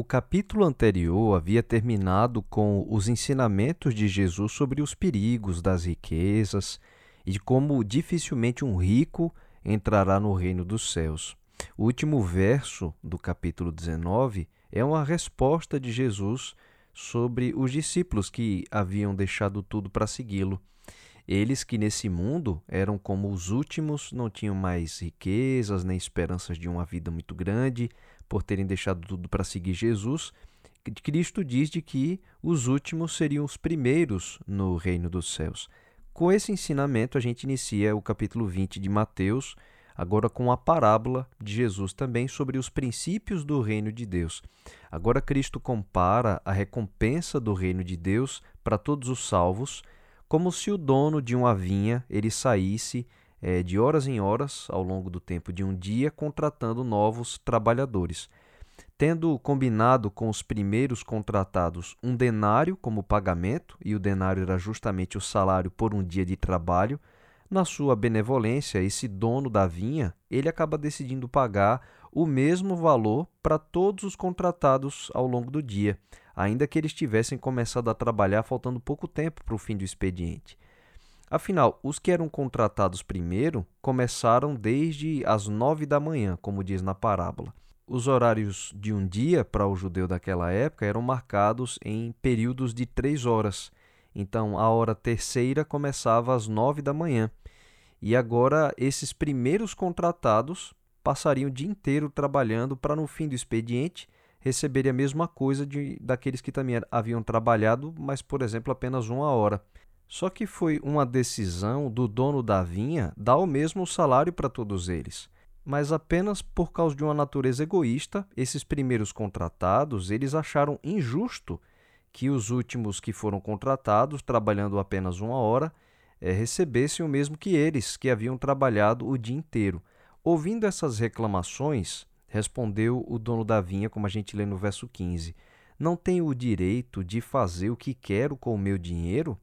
O capítulo anterior havia terminado com os ensinamentos de Jesus sobre os perigos das riquezas e como dificilmente um rico entrará no reino dos céus. O último verso do capítulo 19 é uma resposta de Jesus sobre os discípulos que haviam deixado tudo para segui-lo. Eles que nesse mundo eram como os últimos, não tinham mais riquezas nem esperanças de uma vida muito grande, por terem deixado tudo para seguir Jesus, Cristo diz de que os últimos seriam os primeiros no reino dos céus. Com esse ensinamento, a gente inicia o capítulo 20 de Mateus, agora com a parábola de Jesus também sobre os princípios do reino de Deus. Agora Cristo compara a recompensa do reino de Deus para todos os salvos, como se o dono de uma vinha ele saísse é, de horas em horas, ao longo do tempo de um dia, contratando novos trabalhadores. Tendo combinado com os primeiros contratados um denário como pagamento, e o denário era justamente o salário por um dia de trabalho, na sua benevolência, esse dono da vinha, ele acaba decidindo pagar o mesmo valor para todos os contratados ao longo do dia, ainda que eles tivessem começado a trabalhar faltando pouco tempo para o fim do expediente. Afinal, os que eram contratados primeiro começaram desde as nove da manhã, como diz na parábola. Os horários de um dia para o judeu daquela época eram marcados em períodos de três horas. Então, a hora terceira começava às nove da manhã. E agora, esses primeiros contratados passariam o dia inteiro trabalhando para, no fim do expediente, receberem a mesma coisa de, daqueles que também haviam trabalhado, mas, por exemplo, apenas uma hora. Só que foi uma decisão do dono da vinha dar o mesmo salário para todos eles. Mas apenas por causa de uma natureza egoísta, esses primeiros contratados, eles acharam injusto que os últimos que foram contratados, trabalhando apenas uma hora, é, recebessem o mesmo que eles, que haviam trabalhado o dia inteiro. Ouvindo essas reclamações, respondeu o dono da vinha, como a gente lê no verso 15: Não tenho o direito de fazer o que quero com o meu dinheiro?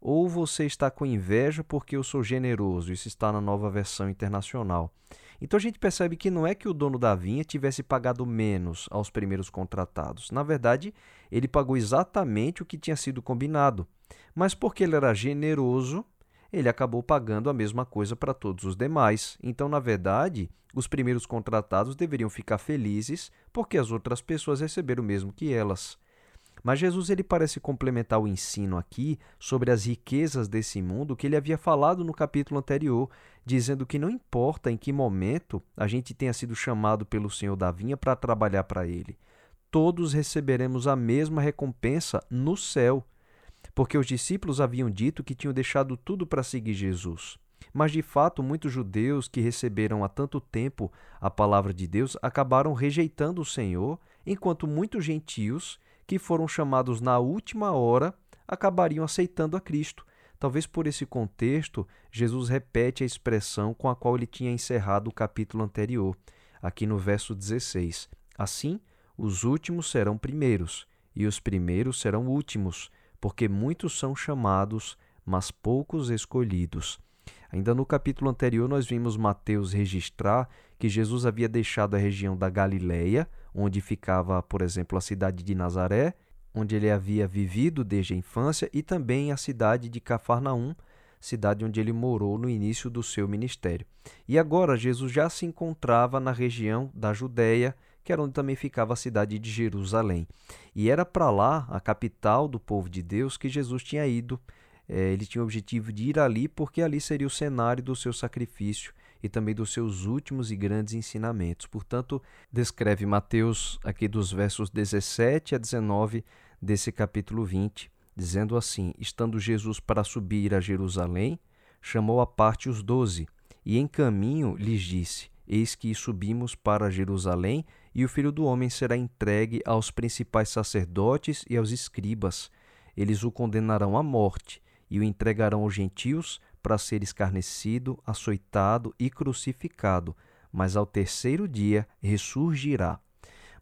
Ou você está com inveja porque eu sou generoso. Isso está na nova versão internacional. Então a gente percebe que não é que o dono da vinha tivesse pagado menos aos primeiros contratados. Na verdade, ele pagou exatamente o que tinha sido combinado. Mas porque ele era generoso, ele acabou pagando a mesma coisa para todos os demais. Então, na verdade, os primeiros contratados deveriam ficar felizes porque as outras pessoas receberam o mesmo que elas. Mas Jesus ele parece complementar o ensino aqui sobre as riquezas desse mundo que ele havia falado no capítulo anterior, dizendo que não importa em que momento a gente tenha sido chamado pelo Senhor da vinha para trabalhar para ele, todos receberemos a mesma recompensa no céu. Porque os discípulos haviam dito que tinham deixado tudo para seguir Jesus. Mas de fato, muitos judeus que receberam há tanto tempo a palavra de Deus acabaram rejeitando o Senhor, enquanto muitos gentios que foram chamados na última hora acabariam aceitando a Cristo. Talvez por esse contexto, Jesus repete a expressão com a qual ele tinha encerrado o capítulo anterior, aqui no verso 16. Assim, os últimos serão primeiros, e os primeiros serão últimos, porque muitos são chamados, mas poucos escolhidos. Ainda no capítulo anterior, nós vimos Mateus registrar que Jesus havia deixado a região da Galileia onde ficava, por exemplo, a cidade de Nazaré, onde ele havia vivido desde a infância, e também a cidade de Cafarnaum, cidade onde ele morou no início do seu ministério. E agora Jesus já se encontrava na região da Judéia, que era onde também ficava a cidade de Jerusalém. E era para lá, a capital do povo de Deus, que Jesus tinha ido. É, ele tinha o objetivo de ir ali porque ali seria o cenário do seu sacrifício e também dos seus últimos e grandes ensinamentos. Portanto, descreve Mateus aqui dos versos 17 a 19 desse capítulo 20, dizendo assim: Estando Jesus para subir a Jerusalém, chamou à parte os doze, e em caminho lhes disse: Eis que subimos para Jerusalém, e o filho do homem será entregue aos principais sacerdotes e aos escribas. Eles o condenarão à morte e o entregarão aos gentios para ser escarnecido, açoitado e crucificado, mas ao terceiro dia ressurgirá.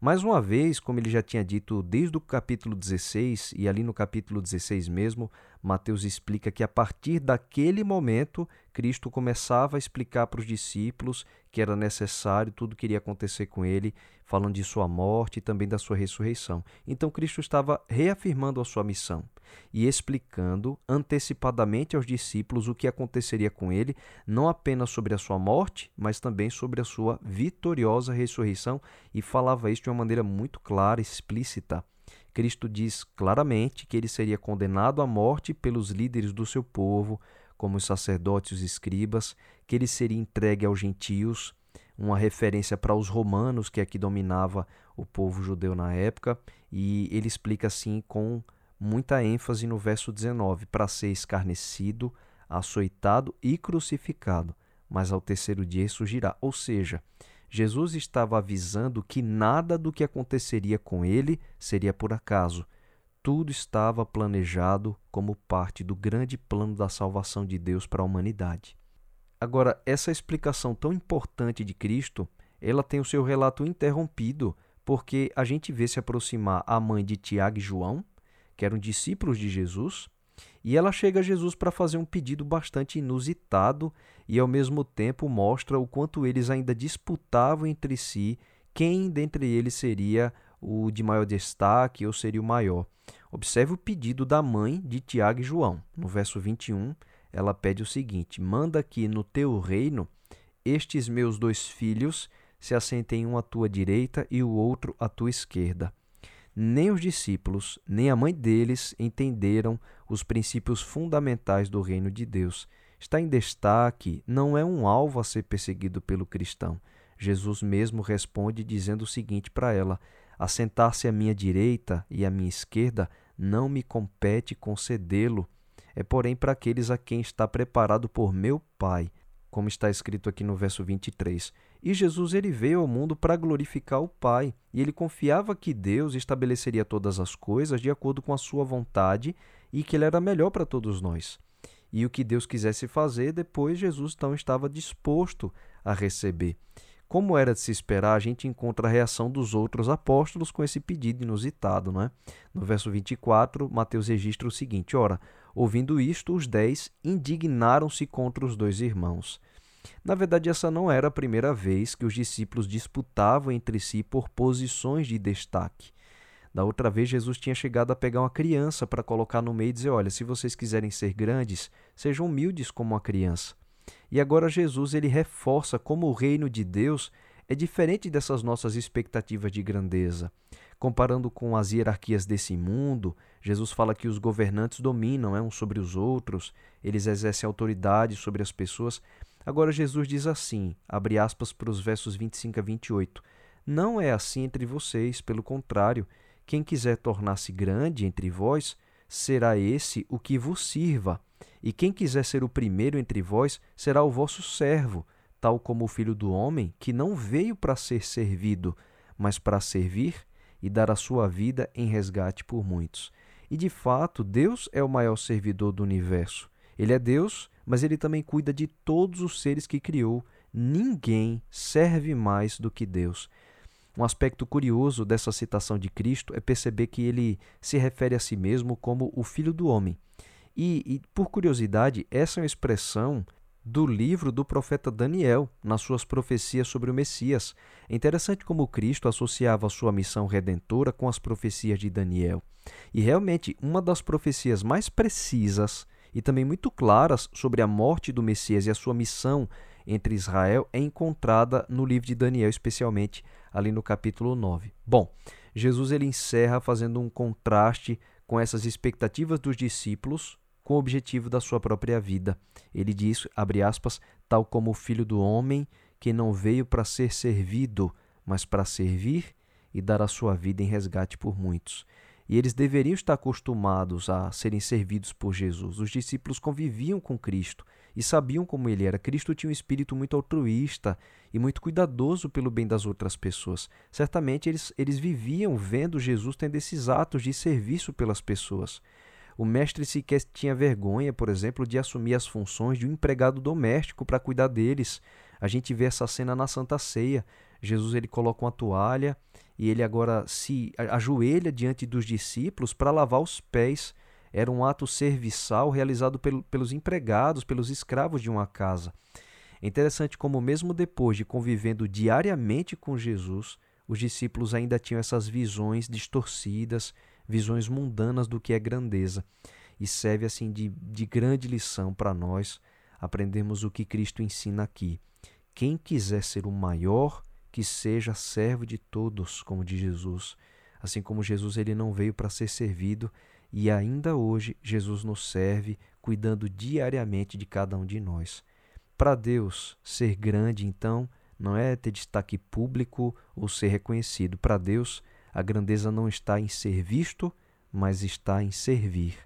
Mais uma vez, como ele já tinha dito desde o capítulo 16, e ali no capítulo 16 mesmo, Mateus explica que a partir daquele momento Cristo começava a explicar para os discípulos que era necessário, tudo que iria acontecer com ele, falando de sua morte e também da sua ressurreição. Então Cristo estava reafirmando a sua missão e explicando antecipadamente aos discípulos o que aconteceria com ele, não apenas sobre a sua morte, mas também sobre a sua vitoriosa ressurreição, e falava isso de uma maneira muito clara, explícita. Cristo diz claramente que ele seria condenado à morte pelos líderes do seu povo, como os sacerdotes e os escribas, que ele seria entregue aos gentios, uma referência para os romanos, que aqui dominava o povo judeu na época, e ele explica assim com muita ênfase no verso 19, para ser escarnecido, açoitado e crucificado, mas ao terceiro dia surgirá. Ou seja, Jesus estava avisando que nada do que aconteceria com ele seria por acaso. Tudo estava planejado como parte do grande plano da salvação de Deus para a humanidade. Agora, essa explicação tão importante de Cristo, ela tem o seu relato interrompido, porque a gente vê se aproximar a mãe de Tiago e João, que eram discípulos de Jesus, e ela chega a Jesus para fazer um pedido bastante inusitado e ao mesmo tempo mostra o quanto eles ainda disputavam entre si quem dentre eles seria o de maior destaque ou seria o maior. Observe o pedido da mãe de Tiago e João. No verso 21, ela pede o seguinte: Manda que no teu reino estes meus dois filhos se assentem um à tua direita e o outro à tua esquerda nem os discípulos, nem a mãe deles entenderam os princípios fundamentais do reino de Deus. Está em destaque, não é um alvo a ser perseguido pelo cristão. Jesus mesmo responde dizendo o seguinte para ela: Assentar-se à minha direita e à minha esquerda não me compete concedê-lo. É, porém, para aqueles a quem está preparado por meu Pai como está escrito aqui no verso 23. E Jesus ele veio ao mundo para glorificar o Pai, e ele confiava que Deus estabeleceria todas as coisas de acordo com a sua vontade e que ele era melhor para todos nós. E o que Deus quisesse fazer, depois Jesus então estava disposto a receber. Como era de se esperar, a gente encontra a reação dos outros apóstolos com esse pedido inusitado. Não é? No verso 24, Mateus registra o seguinte: Ora, ouvindo isto, os dez indignaram-se contra os dois irmãos. Na verdade, essa não era a primeira vez que os discípulos disputavam entre si por posições de destaque. Da outra vez, Jesus tinha chegado a pegar uma criança para colocar no meio e dizer: Olha, se vocês quiserem ser grandes, sejam humildes como uma criança. E agora Jesus ele reforça como o reino de Deus é diferente dessas nossas expectativas de grandeza. Comparando com as hierarquias desse mundo, Jesus fala que os governantes dominam é, uns sobre os outros, eles exercem autoridade sobre as pessoas. Agora Jesus diz assim, abre aspas para os versos 25 a 28, Não é assim entre vocês, pelo contrário, quem quiser tornar-se grande entre vós, será esse o que vos sirva. E quem quiser ser o primeiro entre vós será o vosso servo, tal como o filho do homem, que não veio para ser servido, mas para servir e dar a sua vida em resgate por muitos. E de fato, Deus é o maior servidor do universo. Ele é Deus, mas ele também cuida de todos os seres que criou. Ninguém serve mais do que Deus. Um aspecto curioso dessa citação de Cristo é perceber que ele se refere a si mesmo como o Filho do Homem. E, e, por curiosidade, essa é uma expressão do livro do profeta Daniel, nas suas profecias sobre o Messias. É interessante como Cristo associava a sua missão redentora com as profecias de Daniel. E realmente, uma das profecias mais precisas e também muito claras sobre a morte do Messias e a sua missão entre Israel é encontrada no livro de Daniel, especialmente ali no capítulo 9. Bom, Jesus ele encerra fazendo um contraste com essas expectativas dos discípulos com o objetivo da sua própria vida. Ele diz, abre aspas, tal como o filho do homem, que não veio para ser servido, mas para servir e dar a sua vida em resgate por muitos. E eles deveriam estar acostumados a serem servidos por Jesus. Os discípulos conviviam com Cristo e sabiam como ele era. Cristo tinha um espírito muito altruísta e muito cuidadoso pelo bem das outras pessoas. Certamente eles, eles viviam vendo Jesus tendo esses atos de serviço pelas pessoas. O mestre sequer tinha vergonha, por exemplo, de assumir as funções de um empregado doméstico para cuidar deles. A gente vê essa cena na Santa Ceia. Jesus ele coloca uma toalha e ele agora se ajoelha diante dos discípulos para lavar os pés. era um ato serviçal realizado pelo, pelos empregados, pelos escravos de uma casa. É interessante como, mesmo depois de convivendo diariamente com Jesus, os discípulos ainda tinham essas visões distorcidas, visões mundanas do que é grandeza. E serve assim de, de grande lição para nós aprendemos o que Cristo ensina aqui. Quem quiser ser o maior, que seja servo de todos, como diz Jesus. Assim como Jesus ele não veio para ser servido, e ainda hoje Jesus nos serve, cuidando diariamente de cada um de nós. Para Deus, ser grande, então, não é ter destaque público ou ser reconhecido. Para Deus, a grandeza não está em ser visto, mas está em servir.